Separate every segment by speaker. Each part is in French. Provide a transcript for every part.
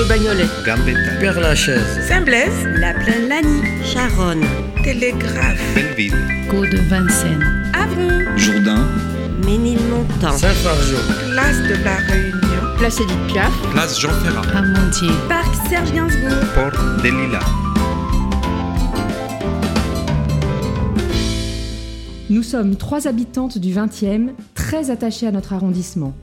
Speaker 1: de Bagnolet,
Speaker 2: Gambetta,
Speaker 3: Père-Lachaise,
Speaker 4: Saint-Blaise,
Speaker 5: La Plaine-Lanie, Charonne,
Speaker 4: Télégraphe,
Speaker 2: Belleville,
Speaker 6: Côte de Vincennes,
Speaker 4: Avron,
Speaker 7: Jourdain,
Speaker 5: Ménilmontant,
Speaker 3: Saint-Fargeau,
Speaker 4: Place de la Réunion,
Speaker 6: Place Édith Piaf,
Speaker 2: Place Jean Ferrat,
Speaker 6: Amontier,
Speaker 4: Parc Serge Gainsbourg,
Speaker 2: Port des Lilas.
Speaker 8: Nous sommes trois habitantes du 20e, très attachées à notre arrondissement.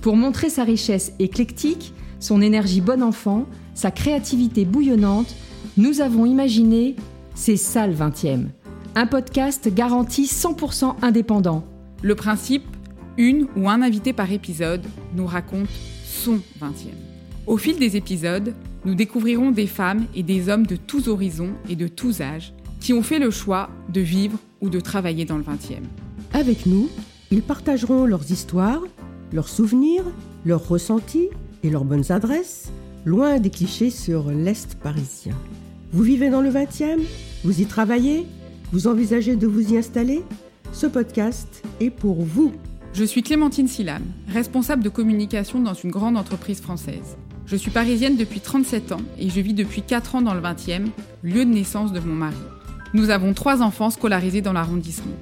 Speaker 8: Pour montrer sa richesse éclectique, son énergie bon enfant, sa créativité bouillonnante, nous avons imaginé C'est ça le 20e, un podcast garanti 100% indépendant.
Speaker 9: Le principe, une ou un invité par épisode nous raconte son 20e. Au fil des épisodes, nous découvrirons des femmes et des hommes de tous horizons et de tous âges qui ont fait le choix de vivre ou de travailler dans le 20e.
Speaker 10: Avec nous, ils partageront leurs histoires, leurs souvenirs, leurs ressentis et leurs bonnes adresses, loin des clichés sur l'Est parisien. Vous vivez dans le 20e Vous y travaillez? Vous envisagez de vous y installer? Ce podcast est pour vous.
Speaker 9: Je suis Clémentine Silam, responsable de communication dans une grande entreprise française. Je suis parisienne depuis 37 ans et je vis depuis 4 ans dans le 20e, lieu de naissance de mon mari. Nous avons trois enfants scolarisés dans l'arrondissement.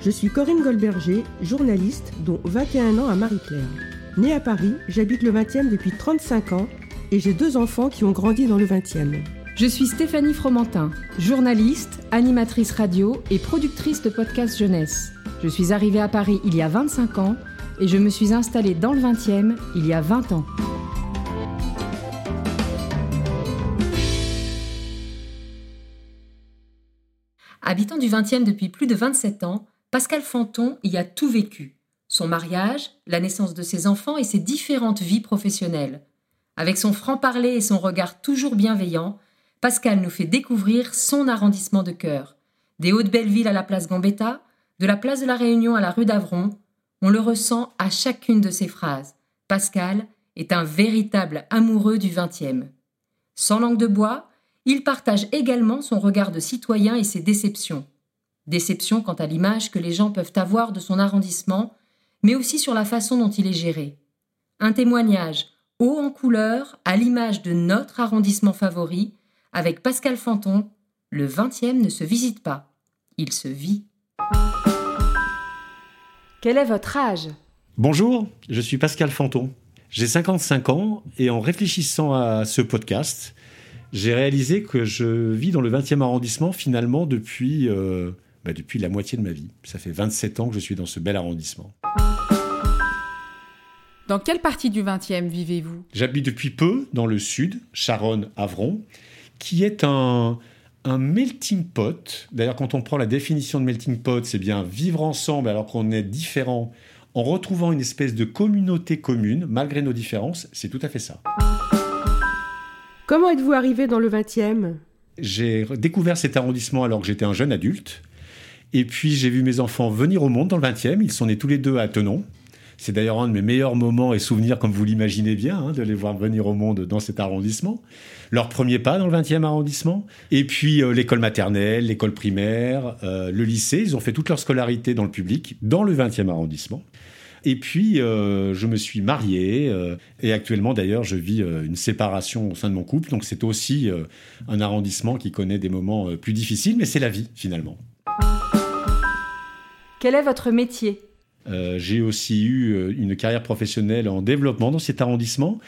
Speaker 10: Je suis Corinne Goldberger, journaliste, dont 21 ans à Marie-Claire. Née à Paris, j'habite le 20e depuis 35 ans et j'ai deux enfants qui ont grandi dans le 20e.
Speaker 8: Je suis Stéphanie Fromentin, journaliste, animatrice radio et productrice de podcasts jeunesse. Je suis arrivée à Paris il y a 25 ans et je me suis installée dans le 20e il y a 20 ans. Habitant du 20e depuis plus de 27 ans, Pascal Fanton y a tout vécu. Son mariage, la naissance de ses enfants et ses différentes vies professionnelles. Avec son franc-parler et son regard toujours bienveillant, Pascal nous fait découvrir son arrondissement de cœur. Des Hauts-de-Belleville à la place Gambetta, de la place de la Réunion à la rue d'Avron, on le ressent à chacune de ses phrases. Pascal est un véritable amoureux du 20e. Sans langue de bois, il partage également son regard de citoyen et ses déceptions. Déceptions quant à l'image que les gens peuvent avoir de son arrondissement, mais aussi sur la façon dont il est géré. Un témoignage haut en couleur à l'image de notre arrondissement favori, avec Pascal Fanton, le 20e ne se visite pas, il se vit. Quel est votre âge?
Speaker 11: Bonjour, je suis Pascal Fanton. J'ai 55 ans et en réfléchissant à ce podcast, j'ai réalisé que je vis dans le 20e arrondissement finalement depuis, euh, bah, depuis la moitié de ma vie. Ça fait 27 ans que je suis dans ce bel arrondissement.
Speaker 9: Dans quelle partie du 20e vivez-vous?
Speaker 11: J'habite depuis peu dans le sud, Charonne-Avron, qui est un, un melting pot. D'ailleurs, quand on prend la définition de melting pot, c'est bien vivre ensemble alors qu'on est différents, en retrouvant une espèce de communauté commune, malgré nos différences. C'est tout à fait ça.
Speaker 10: Comment êtes-vous arrivé dans le 20e
Speaker 11: J'ai découvert cet arrondissement alors que j'étais un jeune adulte. Et puis j'ai vu mes enfants venir au monde dans le 20e. Ils sont nés tous les deux à Tenon. C'est d'ailleurs un de mes meilleurs moments et souvenirs, comme vous l'imaginez bien, hein, de les voir venir au monde dans cet arrondissement. Leur premier pas dans le 20e arrondissement. Et puis euh, l'école maternelle, l'école primaire, euh, le lycée. Ils ont fait toute leur scolarité dans le public, dans le 20e arrondissement. Et puis, euh, je me suis marié. et actuellement, d'ailleurs, je vis une séparation au sein de mon couple. Donc, c'est aussi un arrondissement qui connaît des moments plus difficiles, mais c'est la vie, finalement.
Speaker 8: Quel est votre métier
Speaker 11: Euh, j'ai aussi eu euh, une carrière professionnelle en développement dans cet arrondissement.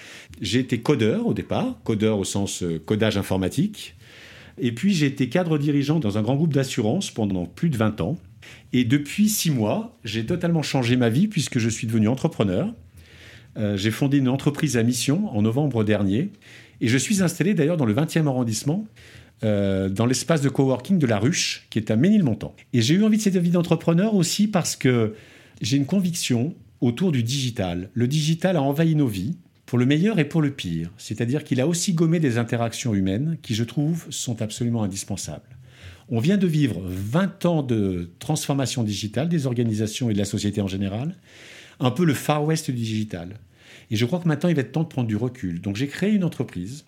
Speaker 11: J'ai été codeur au départ, codeur au sens euh, codage informatique. Et puis j'ai été cadre dirigeant dans un grand groupe d'assurance pendant plus de 20 ans. Et depuis six mois, j'ai totalement changé ma vie puisque je suis devenu entrepreneur. J'ai fondé une entreprise à mission en novembre dernier. Et je suis installé d'ailleurs dans le 20e arrondissement, euh, dans l'espace de coworking de la Ruche, qui est à Ménilmontant. Et j'ai eu envie de cette vie d'entrepreneur aussi parce que j'ai une conviction autour du digital. Le digital a envahi nos vies, pour le meilleur et pour le pire. C'est-à-dire qu'il a aussi gommé des interactions humaines qui, je trouve, sont absolument indispensables. On vient de vivre 20 ans de transformation digitale des organisations et de la société en général, un peu le Far West du digital. Et je crois que maintenant, il va être temps de prendre du recul. Donc j'ai créé une entreprise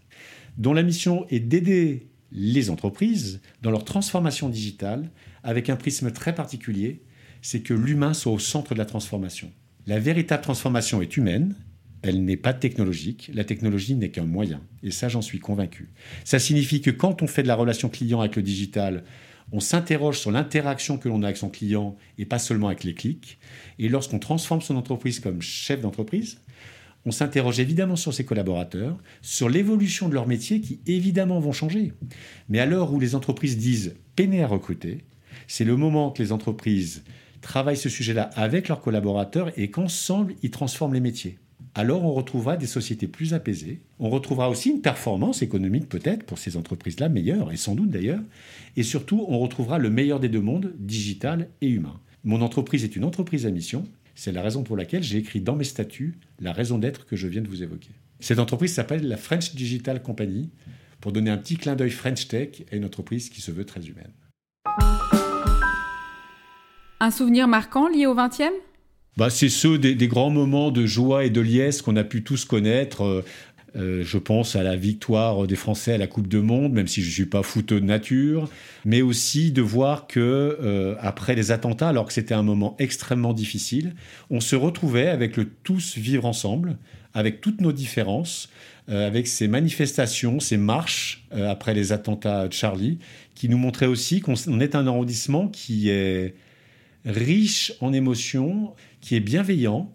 Speaker 11: dont la mission est d'aider les entreprises dans leur transformation digitale avec un prisme très particulier, c'est que l'humain soit au centre de la transformation. La véritable transformation est humaine, elle n'est pas technologique. La technologie n'est qu'un moyen. Et ça, j'en suis convaincu. Ça signifie que quand on fait de la relation client avec le digital, on s'interroge sur l'interaction que l'on a avec son client et pas seulement avec les clics. Et lorsqu'on transforme son entreprise comme chef d'entreprise, on s'interroge évidemment sur ses collaborateurs, sur l'évolution de leur métier qui évidemment vont changer. Mais à l'heure où les entreprises disent peiner à recruter, c'est le moment que les entreprises travaillent ce sujet-là avec leurs collaborateurs et qu'ensemble, ils transforment les métiers. Alors on retrouvera des sociétés plus apaisées, on retrouvera aussi une performance économique peut-être pour ces entreprises-là meilleure, et sans doute d'ailleurs, et surtout on retrouvera le meilleur des deux mondes, digital et humain. Mon entreprise est une entreprise à mission, c'est la raison pour laquelle j'ai écrit dans mes statuts la raison d'être que je viens de vous évoquer. Cette entreprise s'appelle la French Digital Company, pour donner un petit clin d'œil French Tech à une entreprise qui se veut très humaine.
Speaker 9: Un souvenir marquant lié au 20e
Speaker 11: bah, C'est ceux des, des, grands moments de joie et de liesse qu'on a pu tous connaître. Euh, euh, je pense à la victoire des Français à la Coupe du Monde, même si je ne suis pas fouteux de nature, mais aussi de voir que euh, après les attentats, alors que c'était un moment extrêmement difficile, on se retrouvait avec le tous vivre ensemble, avec toutes nos différences, euh, avec ces manifestations, ces marches après les attentats de Charlie, qui nous montraient aussi qu'on est un arrondissement qui est riche en émotions, qui est bienveillant,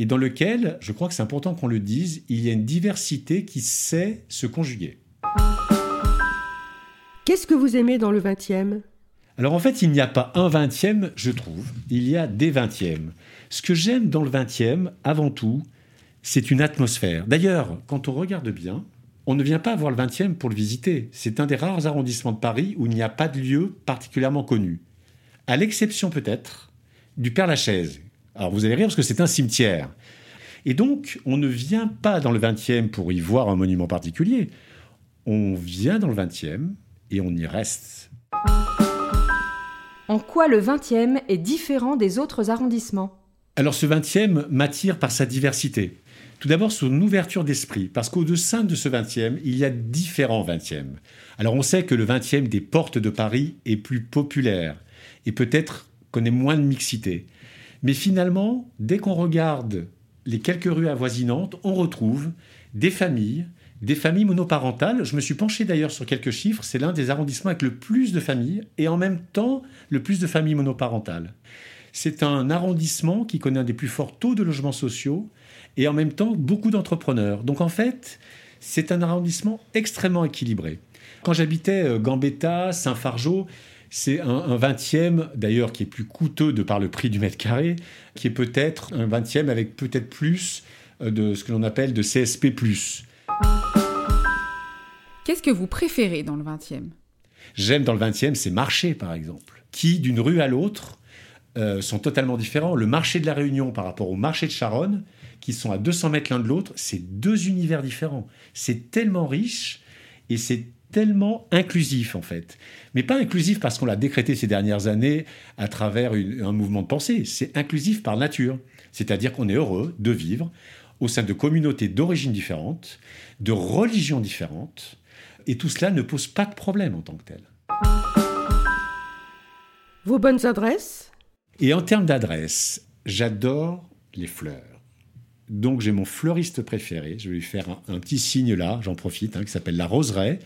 Speaker 11: et dans lequel, je crois que c'est important qu'on le dise, il y a une diversité qui sait se conjuguer.
Speaker 10: Qu'est-ce que vous aimez dans le 20e
Speaker 11: Alors en fait, il n'y a pas un 20e, je trouve, il y a des 20e. Ce que j'aime dans le 20e, avant tout, c'est une atmosphère. D'ailleurs, quand on regarde bien, on ne vient pas voir le 20e pour le visiter. C'est un des rares arrondissements de Paris où il n'y a pas de lieu particulièrement connu. À l'exception peut-être du Père-Lachaise, alors vous allez rire parce que c'est un cimetière. Et donc, on ne vient pas dans le 20e pour y voir un monument particulier. On vient dans le 20e et on y reste.
Speaker 1: En quoi le 20e est différent des autres arrondissements?
Speaker 11: Alors ce 20e m'attire par sa diversité. Tout d'abord son ouverture d'esprit, parce qu'au-dessus de ce 20e, il y a différents 20e. Alors on sait que le 20e des portes de Paris est plus populaire, et peut-être connaît moins de mixité. Mais finalement, dès qu'on regarde les quelques rues avoisinantes, on retrouve des familles, des familles monoparentales. Je me suis penché d'ailleurs sur quelques chiffres. C'est l'un des arrondissements avec le plus de familles et en même temps le plus de familles monoparentales. C'est un arrondissement qui connaît un des plus forts taux de logements sociaux et en même temps beaucoup d'entrepreneurs. Donc en fait, c'est un arrondissement extrêmement équilibré. Quand j'habitais euh, Gambetta, Saint-Fargeau, c'est un, 20e, d'ailleurs, qui est plus coûteux de par le prix du mètre carré, qui est peut-être un 20e avec peut-être plus euh, de ce que l'on appelle de CSP.
Speaker 9: Qu'est-ce que vous préférez dans le 20e
Speaker 11: J'aime dans le 20e, c'est marché, par exemple, qui, d'une rue à l'autre, euh, sont totalement différents. Le marché de la Réunion par rapport au marché de Charonne, qui sont à 200 mètres l'un de l'autre, c'est deux univers différents. C'est tellement riche et c'est tellement inclusif en fait. Mais pas inclusif parce qu'on l'a décrété ces dernières années à travers un mouvement de pensée. C'est inclusif par nature. C'est-à-dire qu'on est heureux de vivre au sein de communautés d'origines différentes, de religions différentes, et tout cela ne pose pas de problème en tant que tel.
Speaker 10: Vos bonnes adresses?
Speaker 11: Et en termes d'adresse, j'adore les fleurs. Donc j'ai mon fleuriste préféré, je vais lui faire un, petit signe là, j'en profite, hein, qui s'appelle La Roseraie.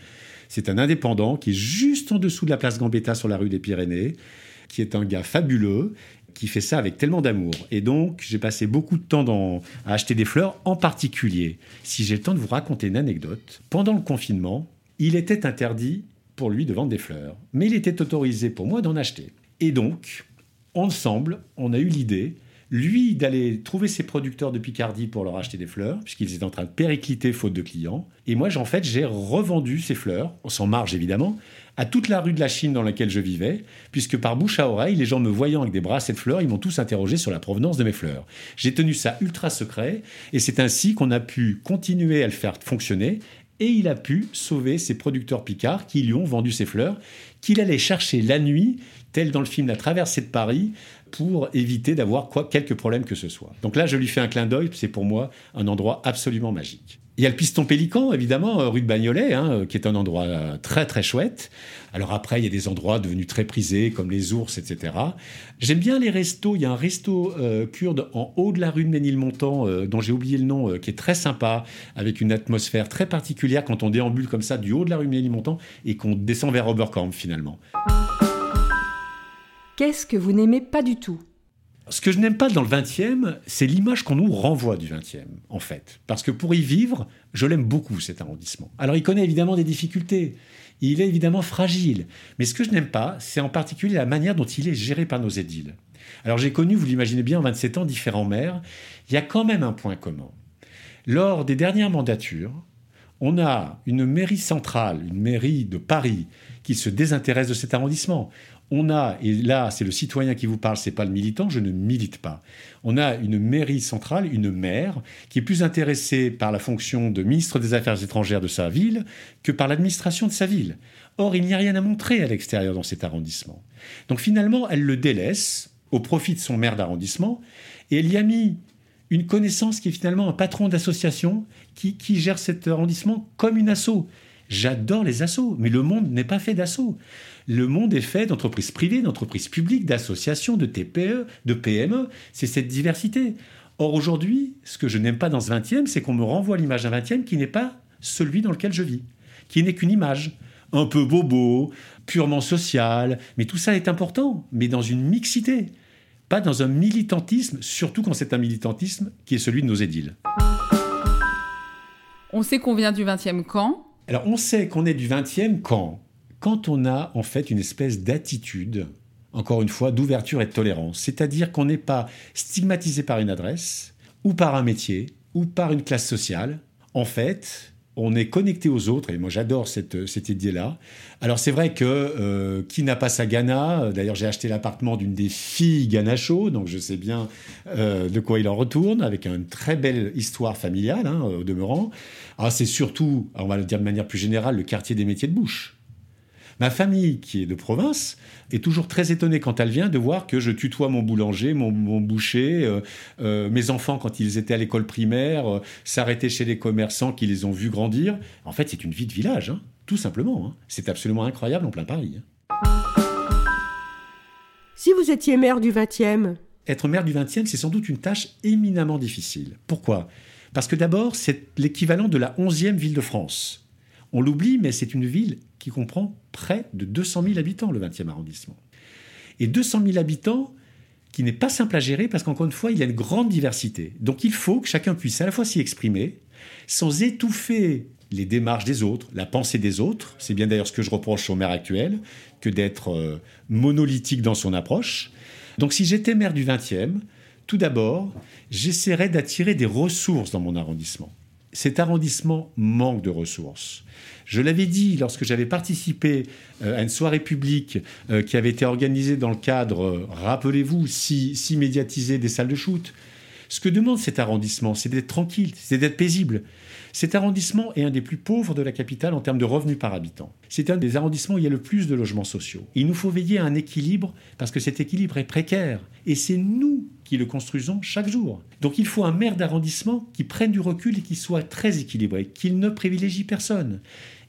Speaker 11: C'est un indépendant qui est juste en dessous de la place Gambetta sur la rue des Pyrénées, qui est un gars fabuleux, qui fait ça avec tellement d'amour. Et donc, j'ai passé beaucoup de temps à acheter des fleurs, en particulier, si j'ai le temps de vous raconter une anecdote, pendant le confinement, il était interdit pour lui de vendre des fleurs, mais il était autorisé pour moi d'en acheter. Et donc, ensemble, on a eu l'idée lui d'aller trouver ses producteurs de Picardie pour leur acheter des fleurs, puisqu'ils étaient en train de péricliter faute de clients. Et moi, en fait, j'ai revendu ces fleurs, sans marge évidemment, à toute la rue de la Chine dans laquelle je vivais, puisque par bouche à oreille, les gens me voyant avec des brassées de fleurs, ils m'ont tous interrogé sur la provenance de mes fleurs. J'ai tenu ça ultra secret, et c'est ainsi qu'on a pu continuer à le faire fonctionner, et il a pu sauver ses producteurs picards qui lui ont vendu ses fleurs, qu'il allait chercher la nuit, tel dans le film La traversée de Paris, pour éviter d'avoir quelques problèmes que ce soit. Donc là, je lui fais un clin d'œil, c'est pour moi un endroit absolument magique. Il y a le Piston Pélican, évidemment, euh, rue de Bagnolet, hein, euh, qui est un endroit euh, très très chouette. Alors après, il y a des endroits devenus très prisés, comme les ours, etc. J'aime bien les restos. Il y a un resto kurde en haut de la rue de Ménilmontant, dont j'ai oublié le nom, qui est très sympa, avec une atmosphère très particulière quand on déambule comme ça du haut de la rue de Ménilmontant et qu'on descend vers Oberkamp finalement.
Speaker 1: Qu'est-ce que vous n'aimez pas du tout?
Speaker 11: Ce que je n'aime pas dans le 20e, c'est l'image qu'on nous renvoie du 20e, en fait. Parce que pour y vivre, je l'aime beaucoup, cet arrondissement. Alors, il connaît évidemment des difficultés. Il est évidemment fragile. Mais ce que je n'aime pas, c'est en particulier la manière dont il est géré par nos édiles. Alors, j'ai connu, vous l'imaginez bien, en 27 ans, différents maires. Il y a quand même un point commun. Lors des dernières mandatures, on a une mairie centrale, une mairie de Paris, qui se désintéresse de cet arrondissement on a, et là c'est le citoyen qui vous parle, c'est pas le militant, je ne milite pas. On a une mairie centrale, une maire, qui est plus intéressée par la fonction de ministre des Affaires étrangères de sa ville que par l'administration de sa ville. Or, il n'y a rien à montrer à l'extérieur dans cet arrondissement. Donc finalement, elle le délaisse au profit de son maire d'arrondissement, et elle y a mis une connaissance qui est finalement un patron d'association qui, qui gère cet arrondissement comme une asso. J'adore les assos, mais le monde n'est pas fait d'assauts. Le monde est fait d'entreprises privées, d'entreprises publiques, d'associations, de TPE, de PME. C'est cette diversité. Or, aujourd'hui, ce que je n'aime pas dans ce 20e, c'est qu'on me renvoie l'image d'un 20e qui n'est pas celui dans lequel je vis, qui n'est qu'une image, un peu bobo, purement sociale. Mais tout ça est important, mais dans une mixité, pas dans un militantisme, surtout quand c'est un militantisme qui est celui de nos édiles.
Speaker 9: On sait qu'on vient du 20e quand
Speaker 11: Alors, on sait qu'on est du 20e quand quand on a en fait une espèce d'attitude, encore une fois, d'ouverture et de tolérance, c'est-à-dire qu'on n'est pas stigmatisé par une adresse, ou par un métier, ou par une classe sociale. En fait, on est connecté aux autres, et moi j'adore cette, cette idée-là. Alors c'est vrai que euh, qui n'a pas sa Ghana? D'ailleurs j'ai acheté l'appartement d'une des filles Ganacho, donc je sais bien euh, de quoi il en retourne, avec une très belle histoire familiale hein, au demeurant. Ah, c'est surtout, on va le dire de manière plus générale, le quartier des métiers de bouche. Ma famille, qui est de province, est toujours très étonnée quand elle vient de voir que je tutoie mon boulanger, mon, boucher, euh, euh, mes enfants quand ils étaient à l'école primaire, euh, s'arrêter chez les commerçants qui les ont vus grandir. En fait, c'est une vie de village, hein, tout simplement. Hein. C'est absolument incroyable en plein Paris. Hein.
Speaker 10: Si vous étiez maire du 20e
Speaker 11: Être maire du 20e, c'est sans doute une tâche éminemment difficile. Pourquoi? Parce que d'abord, c'est l'équivalent de la 11e ville de France. On l'oublie, mais c'est une ville qui comprend près de 200 000 habitants, le 20e arrondissement. Et 200 000 habitants qui n'est pas simple à gérer parce qu'encore une fois, il y a une grande diversité. Donc il faut que chacun puisse à la fois s'y exprimer sans étouffer les démarches des autres, la pensée des autres. C'est bien d'ailleurs ce que je reproche au maire actuel, que d'être euh, monolithique dans son approche. Donc si j'étais maire du 20e, tout d'abord, j'essaierais d'attirer des ressources dans mon arrondissement. Cet arrondissement manque de ressources. Je l'avais dit lorsque j'avais participé euh, à une soirée publique euh, qui avait été organisée dans le cadre, euh, rappelez-vous, si, si médiatisé des salles de shoot. Ce que demande cet arrondissement, c'est d'être tranquille, c'est d'être paisible. Cet arrondissement est un des plus pauvres de la capitale en termes de revenus par habitant. C'est un des arrondissements où il y a le plus de logements sociaux. Il nous faut veiller à un équilibre parce que cet équilibre est précaire. Et c'est nous qui le construisons chaque jour. Donc il faut un maire d'arrondissement qui prenne du recul et qui soit très équilibré, qu'il ne privilégie personne.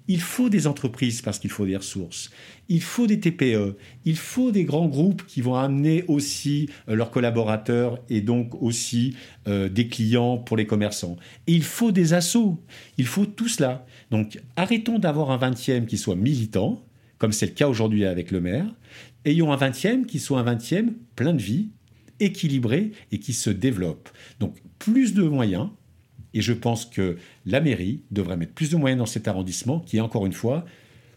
Speaker 11: Il faut des entreprises parce qu'il faut des ressources. Il faut des TPE. Il faut des grands groupes qui vont amener aussi euh, leurs collaborateurs et donc aussi euh, des clients pour les commerçants. Et il faut des assos. Il faut tout cela. Donc arrêtons d'avoir un 20e qui soit militant, comme c'est le cas aujourd'hui avec le maire. Ayons un 20e qui soit un 20e plein de vie, équilibré et qui se développe. Donc plus de moyens, et je pense que la mairie devrait mettre plus de moyens dans cet arrondissement, qui est encore une fois,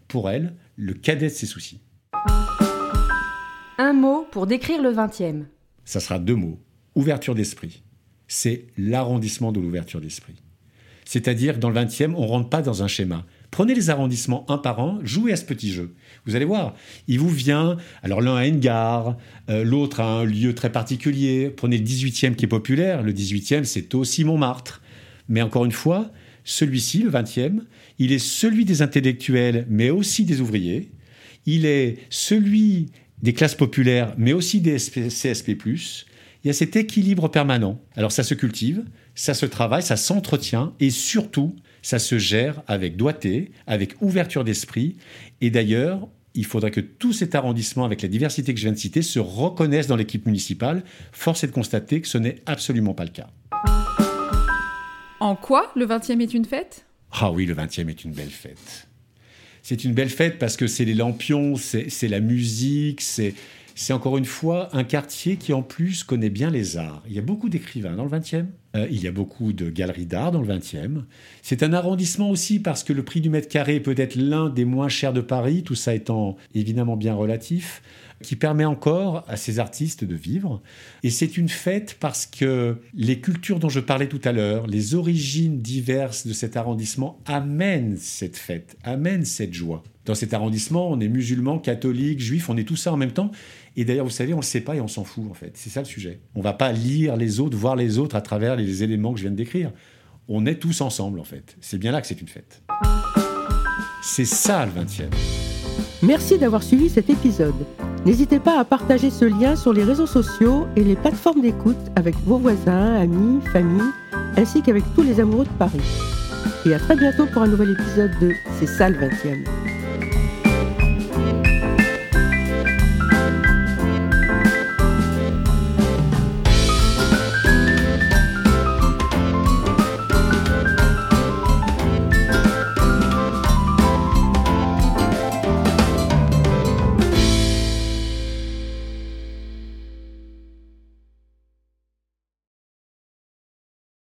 Speaker 11: pour elle, le cadet de ses soucis.
Speaker 1: Un mot pour décrire le 20e.
Speaker 11: Ça sera deux mots. Ouverture d'esprit. C'est l'arrondissement de l'ouverture d'esprit. C'est-à-dire dans le 20e, on ne rentre pas dans un schéma. Prenez les arrondissements un par un, jouez à ce petit jeu. Vous allez voir, il vous vient, alors l'un a une gare, euh, l'autre a un lieu très particulier. Prenez le 18e qui est populaire, le 18e c'est aussi Montmartre. Mais encore une fois, celui-ci, le 20e, il est celui des intellectuels, mais aussi des ouvriers. Il est celui des classes populaires, mais aussi des CSP+. Il y a cet équilibre permanent. Alors ça se cultive, ça se travaille, ça s'entretient et surtout, ça se gère avec doigté, avec ouverture d'esprit. Et d'ailleurs, il faudrait que tout cet arrondissement, avec la diversité que je viens de citer, se reconnaisse dans l'équipe municipale. Force est de constater que ce n'est absolument pas le cas.
Speaker 9: En quoi le 20e est une fête?
Speaker 11: Ah oui, le 20e est une belle fête. C'est une belle fête parce que c'est les lampions, c'est la musique, c'est c'est encore une fois un quartier qui en plus connaît bien les arts. Il y a beaucoup d'écrivains dans le 20e, euh, il y a beaucoup de galeries d'art dans le 20e. C'est un arrondissement aussi parce que le prix du mètre carré peut être l'un des moins chers de Paris, tout ça étant évidemment bien relatif qui permet encore à ces artistes de vivre. Et c'est une fête parce que les cultures dont je parlais tout à l'heure, les origines diverses de cet arrondissement amènent cette fête, amènent cette joie. Dans cet arrondissement, on est musulman, catholique, juif, on est tout ça en même temps. Et d'ailleurs, vous savez, on ne le sait pas et on s'en fout en fait. C'est ça le sujet. On ne va pas lire les autres, voir les autres à travers les éléments que je viens de décrire. On est tous ensemble en fait. C'est bien là que c'est une fête. C'est ça le 20e.
Speaker 10: Merci d'avoir suivi cet épisode. N'hésitez pas à partager ce lien sur les réseaux sociaux et les plateformes d'écoute avec vos voisins, amis, familles, ainsi qu'avec tous les amoureux de Paris. Et à très bientôt pour un nouvel épisode de C'est ça le 20e.